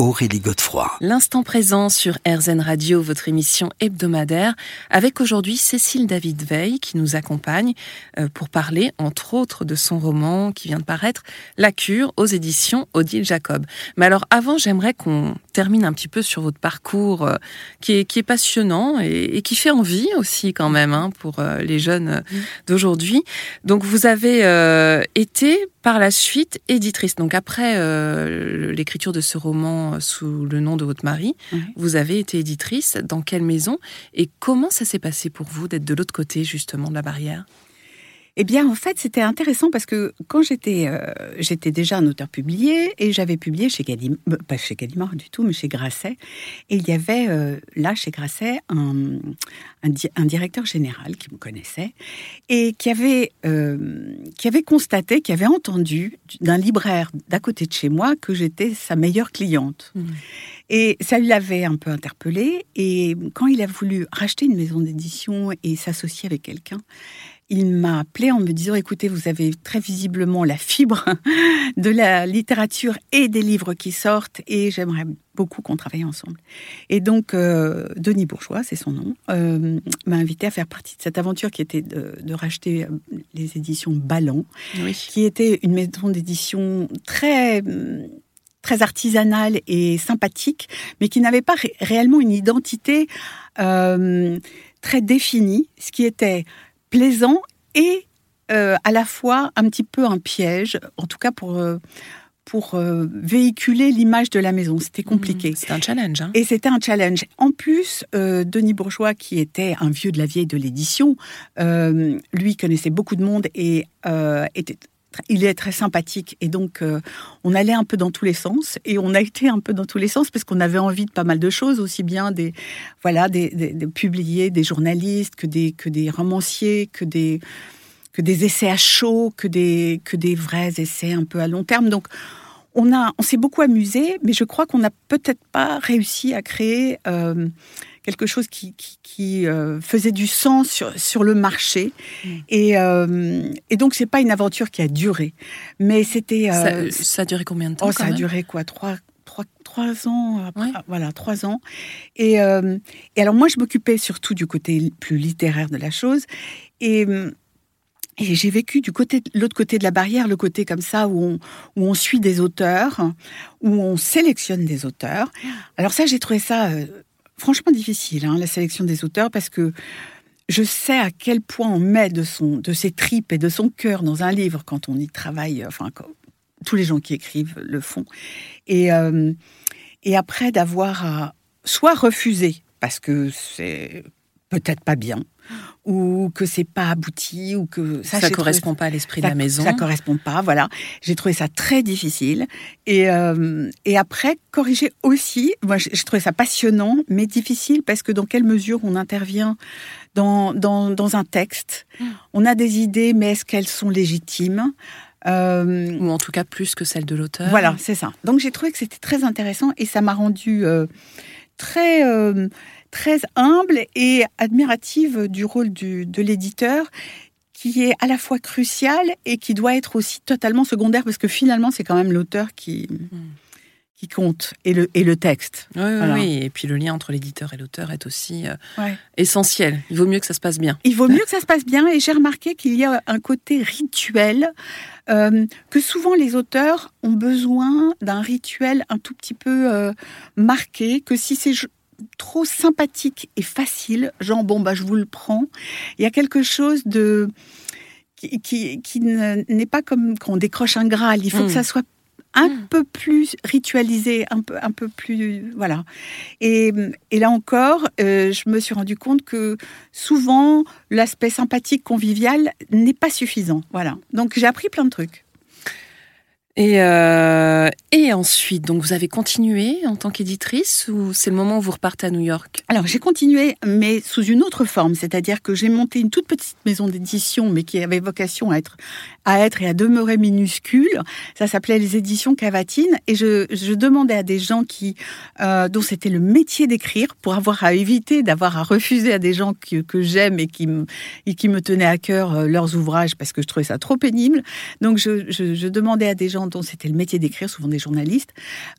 Aurélie Godefroy. L'instant présent sur RZN Radio, votre émission hebdomadaire, avec aujourd'hui Cécile David Veil qui nous accompagne euh, pour parler, entre autres, de son roman qui vient de paraître, La Cure, aux éditions Odile Jacob. Mais alors, avant, j'aimerais qu'on termine un petit peu sur votre parcours euh, qui, est, qui est passionnant et, qui fait envie aussi quand même hein, pour euh, les jeunes d'aujourd'hui. Donc, vous avez été par la suite éditrice. Donc, après l'écriture de ce roman, sous le nom de votre mari. Vous avez été éditrice. Dans quelle maison? Et comment ça s'est passé pour vous d'être de l'autre côté justement de la barrière? Eh bien, en fait, c'était intéressant parce que quand j'étais, euh, j'étais déjà un auteur publié et j'avais publié chez Gallimard, euh, pas chez Gallimard du tout, mais chez Grasset. Et il y avait euh, là, chez Grasset, un, un, directeur général qui me connaissait et qui avait, qui avait constaté, qui avait entendu d'un libraire d'à côté de chez moi que j'étais sa meilleure cliente. Mmh. Et ça l'avait un peu interpellé. Et quand il a voulu racheter une maison d'édition et s'associer avec quelqu'un, il m'a appelé en me disant écoutez, vous avez très visiblement la fibre de la littérature et des livres qui sortent et j'aimerais beaucoup qu'on travaille ensemble. Et donc, euh, Denis Bourgeois, c'est son nom, euh, m'a invité à faire partie de cette aventure qui était de, racheter euh, les éditions Ballon, qui était une maison d'édition très très artisanale et sympathique, mais qui n'avait pas réellement une identité très définie, ce qui était plaisant et euh, à la fois un petit peu un piège, en tout cas pour, euh, pour euh, véhiculer l'image de la maison. C'était compliqué. Mmh, c'était un challenge. Hein. Et c'était un challenge. En plus, Denis Bourgeois, qui était un vieux de la vieille de l'édition, lui connaissait beaucoup de monde et était il est très sympathique et donc euh, on allait un peu dans tous les sens et on a été un peu dans tous les sens parce qu'on avait envie de pas mal de choses aussi bien des voilà des, des, publier des journalistes que des que des romanciers que des que des essais à chaud que des que des vrais essais un peu à long terme. Donc on a on s'est beaucoup amusé mais je crois qu'on n'a peut-être pas réussi à créer euh, quelque chose qui, qui, euh, faisait du sens sur, sur le marché. Mm. Et, euh, et donc, c'est pas une aventure qui a duré. Mais c'était. Euh, ça, a duré combien de temps oh, Ça a duré quoi? Trois, trois, trois ans Voilà, trois ans. Et, et alors, moi, je m'occupais surtout du côté plus littéraire de la chose. Et. Et j'ai vécu du côté, l'autre côté de la barrière, le côté comme ça où on, où on suit des auteurs, où on sélectionne des auteurs. Ah. Alors ça, j'ai trouvé ça franchement difficile, hein, la sélection des auteurs, parce que je sais à quel point on met de, son, de ses tripes et de son cœur dans un livre quand on y travaille. Enfin, tous les gens qui écrivent le font. Et, euh, et après d'avoir soit refusé, parce que c'est peut-être pas bien, ou que c'est pas abouti, ou que ça, ça correspond pas à l'esprit de la maison. Ça correspond pas, voilà. J'ai trouvé ça très difficile. Et, euh, et après, corriger aussi, moi j'ai trouvé ça passionnant, mais difficile parce que dans quelle mesure on intervient dans, dans, dans un texte. Hmm. On a des idées, mais est-ce qu'elles sont légitimes? Euh, Ou en tout cas plus que celles de l'auteur. Voilà, c'est ça. Donc j'ai trouvé que c'était très intéressant et ça m'a rendu euh, très très humble et admirative du rôle de l'éditeur qui est à la fois crucial et qui doit être aussi totalement secondaire parce que finalement c'est quand même l'auteur qui, hmm. Qui compte et le, et le texte. Oui, oui, et puis le lien entre l'éditeur et l'auteur est aussi euh, essentiel. Il vaut mieux que ça se passe bien. Il vaut mieux que ça se passe bien et j'ai remarqué qu'il y a un côté rituel, euh, que souvent les auteurs ont besoin d'un rituel un tout petit peu euh, marqué, que si c'est trop sympathique et facile, genre bon bah je vous le prends. Il y a quelque chose de qui, qui, n'est pas comme quand on décroche un Graal. Il faut que hmm. ça soit un hmm. peu plus ritualisé, un peu, un peu plus, voilà. Et, et là encore, euh, je me suis rendu compte que souvent l'aspect sympathique, convivial n'est pas suffisant, voilà. Donc j'ai appris plein de trucs. Et, euh, Et ensuite, donc vous avez continué en tant qu'éditrice ou c'est le moment où vous repartez à New York? Alors j'ai continué, mais sous une autre forme, c'est-à-dire que j'ai monté une toute petite maison d'édition, mais qui avait vocation à être, à être et à demeurer minuscule. Ça s'appelait les éditions Cavatine, et je, je demandais à des gens qui, euh, dont c'était le métier d'écrire, pour avoir à éviter d'avoir à refuser à des gens que, que j'aime et qui, me, et qui me tenaient à cœur euh, leurs ouvrages parce que je trouvais ça trop pénible. Donc je, je, je demandais à des gens dont c'était le métier d'écrire, souvent des journalistes,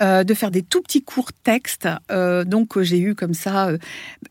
euh, de faire des tout petits courts textes. Euh, donc j'ai eu comme ça euh,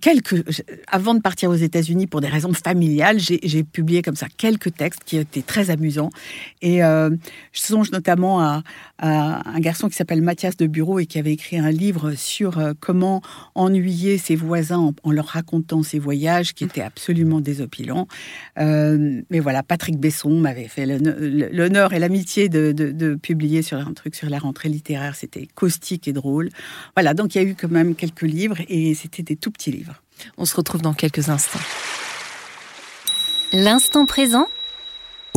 quelques. Avant de partir aux États-Unis pour des raisons familiales, j'ai publié comme ça quelques textes qui étaient très amusants. Et euh, je songe notamment à, un garçon qui s'appelle Mathias de Bureau et qui avait écrit un livre sur euh, comment ennuyer ses voisins en, leur racontant ses voyages, qui était absolument désopilants. Euh, mais voilà, Patrick Besson m'avait fait l'honneur et l'amitié de publier sur un truc sur la rentrée littéraire. C'était caustique et drôle. Voilà, donc il y a eu quand même quelques livres et c'était des tout petits livres. On se retrouve dans quelques instants. L'instant présent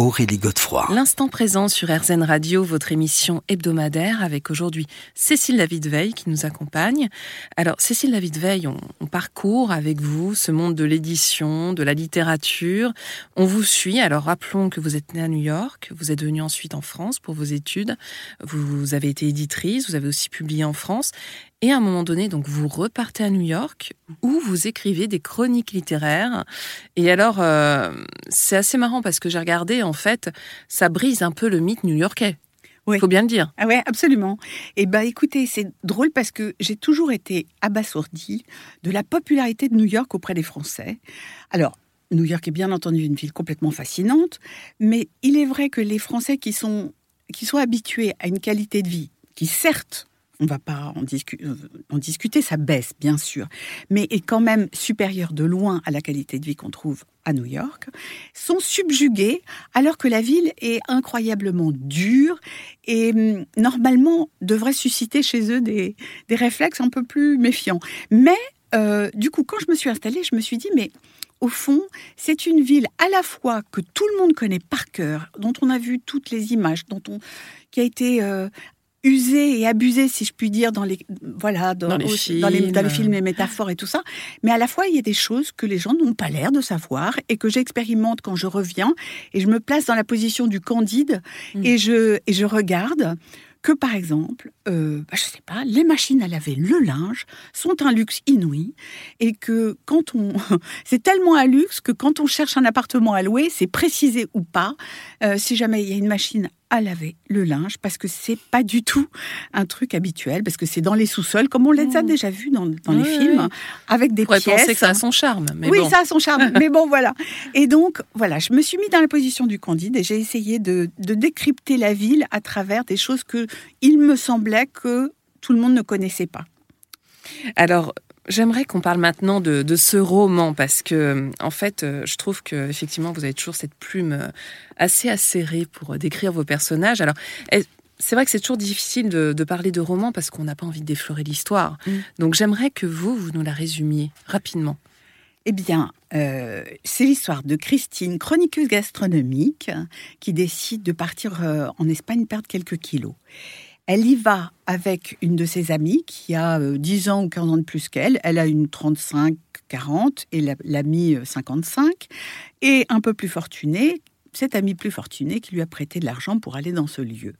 Aurélie Godefroy. L'instant présent sur RZN Radio, votre émission hebdomadaire avec aujourd'hui Cécile David Veil qui nous accompagne. Alors Cécile David Veil, on, on parcourt avec vous ce monde de l'édition, de la littérature. On vous suit. Alors rappelons que vous êtes née à New York, vous êtes venue ensuite en France pour vos études. Vous avez été éditrice, vous avez aussi publié en France. Et à un moment donné, donc vous repartez à New York où vous écrivez des chroniques littéraires. Et alors, euh, c'est assez marrant parce que j'ai regardé, en fait, ça brise un peu le mythe new-yorkais. Il oui. faut bien le dire. Ah ouais, absolument. Et bah écoutez, c'est drôle parce que j'ai toujours été abasourdie de la popularité de New York auprès des Français. Alors, New York est bien entendu une ville complètement fascinante, mais il est vrai que les Français qui sont, qui sont habitués à une qualité de vie qui, certes, on ne va pas en, discu en, discuter, ça baisse bien sûr, mais est quand même supérieur de loin à la qualité de vie qu'on trouve à New York, sont subjugués alors que la ville est incroyablement dure et hum, normalement devrait susciter chez eux des, des réflexes un peu plus méfiants. Mais euh, du coup, quand je me suis installée, je me suis dit, mais au fond, c'est une ville à la fois que tout le monde connaît par cœur, dont on a vu toutes les images, dont on, qui a été euh, usé et abusé, si je puis dire, dans les voilà dans, dans, les, films. dans, les, dans les films, les métaphores et tout ça. Mais à la fois, il y a des choses que les gens n'ont pas l'air de savoir et que j'expérimente quand je reviens et je me place dans la position du candide mmh. et je et je regarde que par exemple, euh, bah, je sais pas, les machines à laver le linge sont un luxe inouï et que quand on, c'est tellement un luxe que quand on cherche un appartement à louer, c'est précisé ou pas. Euh, si jamais il y a une machine à laver le linge parce que c'est pas du tout un truc habituel parce que c'est dans les sous-sols comme on les a déjà vu dans, dans les films oui. avec des On pièces. penser que ça a son charme. Mais oui, bon. ça a son charme. mais bon, voilà. Et donc, voilà, je me suis mis dans la position du Candide et j'ai essayé de, de décrypter la ville à travers des choses que il me semblait que tout le monde ne connaissait pas. Alors, j'aimerais qu'on parle maintenant de, de, ce roman parce que, en fait, je trouve que effectivement, vous avez toujours cette plume euh, assez acérée pour décrire vos personnages. Alors, c'est vrai que c'est toujours difficile de, de, parler de roman parce qu'on n'a pas envie de déflorer l'histoire. Mm. Donc, j'aimerais que vous, vous nous la résumiez rapidement. Eh bien, euh, c'est l'histoire de Christine, chroniqueuse gastronomique, qui décide de partir euh, en Espagne perdre quelques kilos. Elle y va avec une de ses amies qui a euh, 10 ans ou 15 ans de plus qu'elle. Elle a une 35, 40 et l'amie la, 55. Et un peu plus fortunée, cette amie plus fortunée qui lui a prêté de l'argent pour aller dans ce lieu.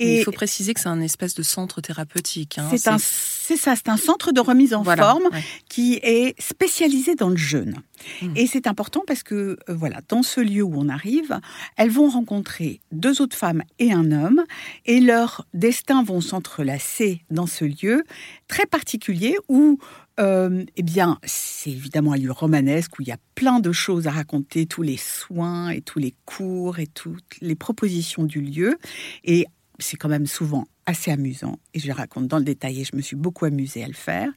Et il faut préciser que c'est un espèce de centre thérapeutique. Hein. C'est ça, c'est un centre de remise en voilà, forme ouais. qui est spécialisé dans le jeûne. Mmh. Et c'est important parce que, euh, voilà, dans ce lieu où on arrive, elles vont rencontrer deux autres femmes et un homme, et leurs destins vont s'entrelacer dans ce lieu très particulier où euh, eh bien, c'est évidemment un lieu romanesque où il y a plein de choses à raconter, tous les soins et tous les cours et toutes les propositions du lieu. Et c'est quand même souvent assez amusant et je le raconte dans le détail et je me suis beaucoup amusée à le faire.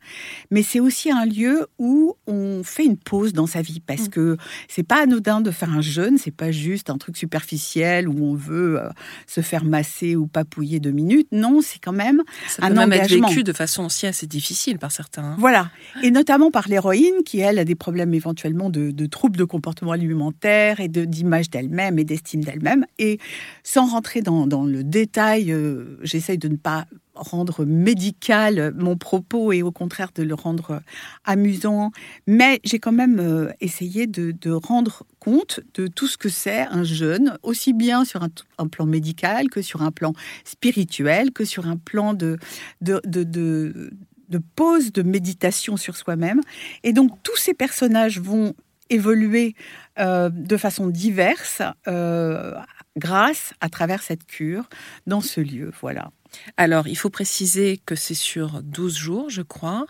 Mais c'est aussi un lieu où on fait une pause dans sa vie parce mmh. que c'est pas anodin de faire un jeûne, c'est pas juste un truc superficiel où on veut euh, se faire masser ou papouiller deux minutes. Non, c'est quand même Ça un peut même engagement. être vécu de façon aussi assez difficile par certains. Hein. Voilà, et notamment par l'héroïne qui elle a des problèmes éventuellement de, de troubles de comportement alimentaire et de d'image d'elle-même et d'estime d'elle-même. Et sans rentrer dans, dans le détail, euh, j'essaye de ne pas rendre médical mon propos et au contraire de le rendre amusant. Mais j'ai quand même euh, essayé de, rendre compte de tout ce que c'est un jeûne, aussi bien sur un, plan médical que sur un plan spirituel, que sur un plan de, de, de, pause, de méditation sur soi-même. Et donc tous ces personnages vont évoluer euh, de façon diverse euh, grâce à travers cette cure dans ce lieu. Voilà. Alors, il faut préciser que c'est sur 12 jours, je crois.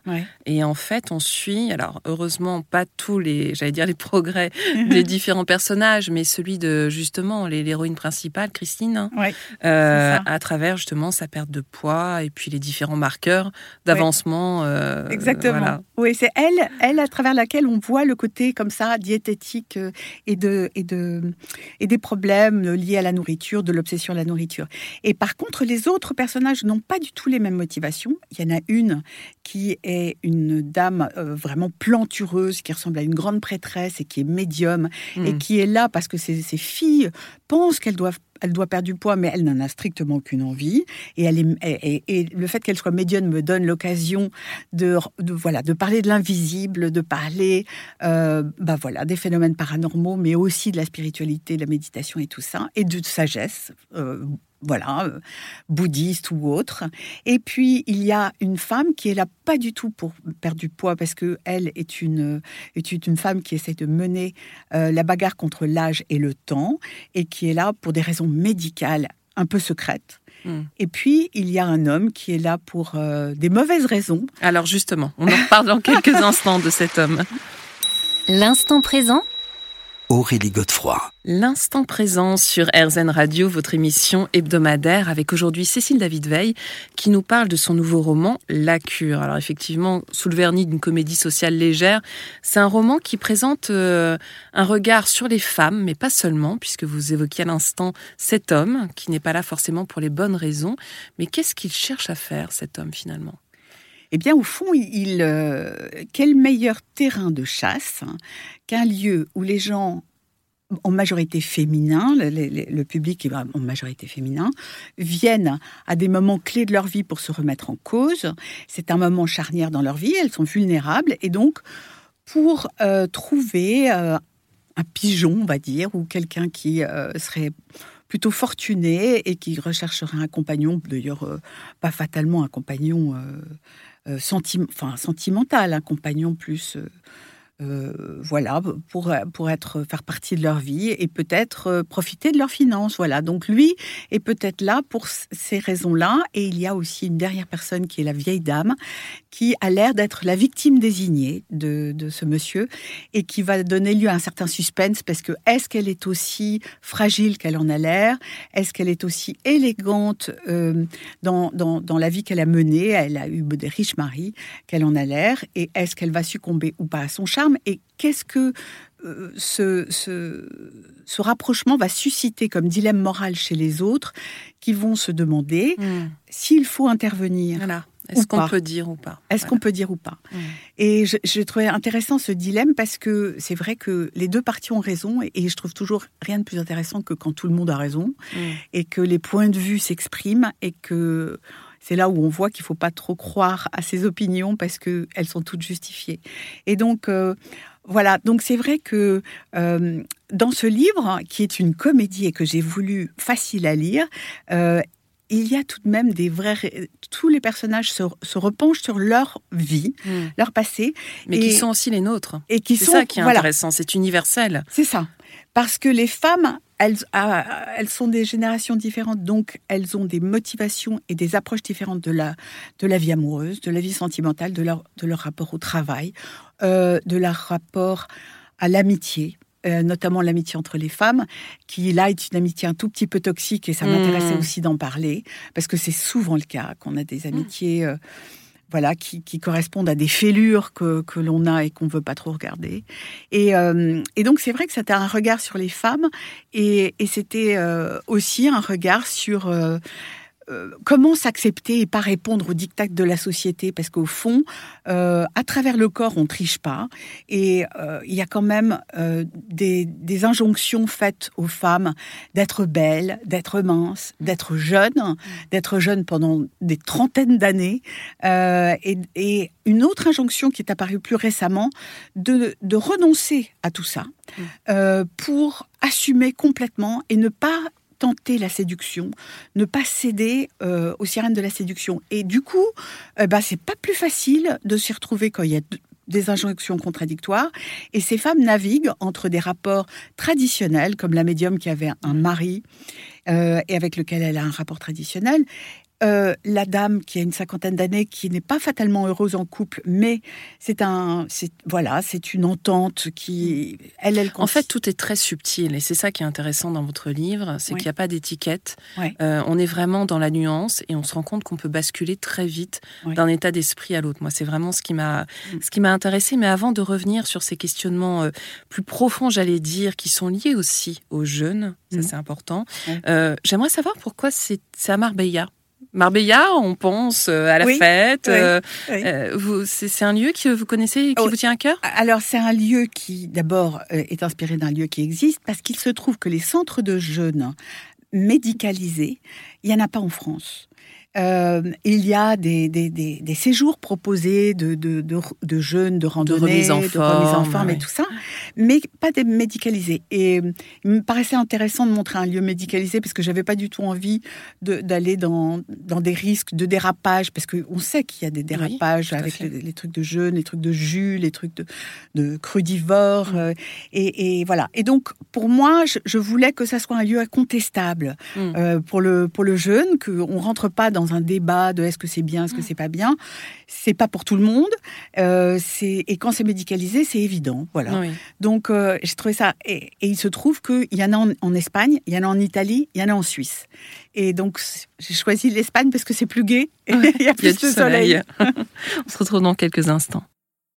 Et en fait, on suit, alors heureusement, pas tous les, j'allais dire, les progrès des différents personnages, mais celui de, justement, l'héroïne principale, Christine, hein, euh, à travers, justement, sa perte de poids et puis les différents marqueurs d'avancement. Euh, Exactement. Oui, c'est elle, elle, à travers laquelle on voit le côté, comme ça, diététique euh, et, de, et, de, et des problèmes liés à la nourriture, de l'obsession à la nourriture. Et par contre, les autres personnages personnages n'ont pas du tout les mêmes motivations. Il y en a une qui est une dame euh, vraiment plantureuse, qui ressemble à une grande prêtresse et qui est médium, et hmm. qui est là parce que ses, filles pensent qu'elles doivent elle doit perdre du poids, mais elle n'en a strictement aucune envie. Et, elle est, et, le fait qu'elle soit médium me donne l'occasion de, voilà, de parler de l'invisible, de parler euh, bah voilà, des phénomènes paranormaux, mais aussi de la spiritualité, de la méditation et tout ça, et de sagesse. Euh, voilà, euh, bouddhiste ou autre. Et puis il y a une femme qui est là pas du tout pour perdre du poids parce que elle est une est une femme qui essaie de mener euh, la bagarre contre l'âge et le temps et qui est là pour des raisons médicales un peu secrètes. Hmm. Et puis, il y a un homme qui est là pour euh, des mauvaises raisons. Alors justement, on en reparle dans quelques instants de cet homme. L'instant présent Aurélie Godefroy. L'instant présent sur RZN Radio, votre émission hebdomadaire, avec aujourd'hui Cécile David Veil, qui nous parle de son nouveau roman La Cure. Alors effectivement, sous le vernis d'une comédie sociale légère, c'est un roman qui présente euh, un regard sur les femmes, mais pas seulement, puisque vous évoquiez à l'instant cet homme, qui n'est pas là forcément pour les bonnes raisons. Mais qu'est-ce qu'il cherche à faire, cet homme finalement? Eh bien, au fond, il, euh, quel meilleur terrain de chasse qu'un lieu où les gens en majorité féminin, le, public est en majorité féminin, viennent à des moments clés de leur vie pour se remettre en cause. C'est un moment charnière dans leur vie, elles sont vulnérables et donc pour euh, trouver euh, un pigeon, on va dire, ou quelqu'un qui serait plutôt fortuné et qui rechercherait un compagnon, d'ailleurs pas fatalement un compagnon euh, sentimental, un compagnon plus euh, euh, voilà, pour, pour être, faire partie de leur vie et peut-être euh, profiter de leurs finances. Voilà, donc lui est peut-être là pour ces raisons-là. Et il y a aussi une dernière personne qui est la vieille dame, qui a l'air d'être la victime désignée de, de, ce monsieur et qui va donner lieu à un certain suspense parce que est-ce qu'elle est aussi fragile qu'elle en a l'air? Est-ce qu'elle est aussi élégante euh, dans, dans, dans, la vie qu'elle a menée? Elle a eu des riches maris qu'elle en a l'air et est-ce qu'elle va succomber ou pas à son charme? Et qu'est-ce que euh, ce, ce, rapprochement va susciter comme dilemme moral chez les autres qui vont se demander hmm. s'il faut intervenir. Est-ce qu'on peut dire ou pas? Est-ce qu'on peut dire ou pas? Et je, trouvais intéressant ce dilemme parce que c'est vrai que les deux parties ont raison et, je trouve toujours rien de plus intéressant que quand tout le monde a raison hmm. et que les points de vue s'expriment et que c'est là où on voit qu'il ne faut pas trop croire à ses opinions parce qu'elles sont toutes justifiées. Et donc, euh, voilà, donc c'est vrai que euh, dans ce livre, qui est une comédie et que j'ai voulu facile à lire, euh, il y a tout de même des vrais. Tous les personnages se, repenchent sur leur vie, hmm. leur passé. Mais qui sont aussi les nôtres. Et qui sont. C'est ça qui est intéressant, c'est universel. C'est ça. Parce que les femmes ah, elles, sont des générations différentes, donc elles ont des motivations et des approches différentes de la, de la vie amoureuse, de la vie sentimentale, de leur, de leur rapport au travail, euh, de leur rapport à l'amitié. Euh, notamment l'amitié entre les femmes, qui là est une amitié un tout petit peu toxique et ça m'intéressait mmh. aussi d'en parler parce que c'est souvent le cas qu'on a des amitiés euh, voilà, qui, correspondent à des fêlures que, l'on a et qu'on ne veut pas trop regarder. Euh, et, donc, c'est vrai que c'était un regard sur les femmes et, c'était euh, aussi un regard sur, euh, euh, comment s'accepter et pas répondre aux dictats de la société? Parce qu'au fond, euh, à travers le corps, on triche pas. Et euh, il y a quand même des, des, injonctions faites aux femmes d'être belles, d'être minces, d'être jeunes, d'être jeunes pendant des trentaines d'années. Et, et, une autre injonction qui est apparue plus récemment, de, de renoncer à tout ça mm. pour assumer complètement et ne pas tenter la séduction, ne pas céder euh, aux sirènes de la séduction. Et du coup, euh, bah, c'est pas plus facile de s'y retrouver quand il y a des injonctions contradictoires. Et ces femmes naviguent entre des rapports traditionnels, comme la médium qui avait un mari euh, et avec lequel elle a un rapport traditionnel, euh, la dame qui a une cinquantaine d'années, qui n'est pas fatalement heureuse en couple, mais c'est un, c'est voilà, c'est une entente qui, elle, elle. En fait, tout est très subtil et c'est ça qui est intéressant dans votre livre, c'est qu'il n'y a pas d'étiquette. Euh, on est vraiment dans la nuance et on se rend compte qu'on peut basculer très vite d'un état d'esprit à l'autre. Moi, c'est vraiment ce qui m'a, mm. ce qui m'a intéressé. Mais avant de revenir sur ces questionnements euh, plus profonds, j'allais dire, qui sont liés aussi aux jeunes, ça mm. c'est important. j'aimerais savoir pourquoi c'est à Marbella Marbella, on pense euh, à la fête. Euh, euh, c'est un lieu que vous connaissez et qui oh, vous tient à cœur? Alors, c'est un lieu qui, d'abord, est inspiré d'un lieu qui existe parce qu'il se trouve que les centres de jeunes médicalisés, il n'y en a pas en France. Euh, il y a des, des, des, séjours proposés de, de, de, jeunes, de randonnées, de remise en forme, et tout ça, mais pas des médicalisés. Et il me paraissait intéressant de montrer un lieu médicalisé parce que j'avais pas du tout envie d'aller dans, dans des risques de dérapage, parce qu'on sait qu'il y a des dérapages avec les, trucs de jeunes, les trucs de jus, les trucs de, de crudivores. Euh, et, et, voilà. Et donc, pour moi, je, voulais que ça soit un lieu incontestable mm. euh, pour, le, pour le jeune, qu'on rentre pas dans dans un débat de est-ce que c'est bien, est-ce que c'est pas bien. C'est pas pour tout le monde. Euh, et quand c'est médicalisé, c'est évident. Voilà. Donc euh, j'ai trouvé ça. Et, il se trouve qu'il y en a en, Espagne, il y en a en Italie, il y en a en Suisse. Et donc j'ai choisi l'Espagne parce que c'est plus gai et il y a plus de soleil. On se retrouve dans quelques instants.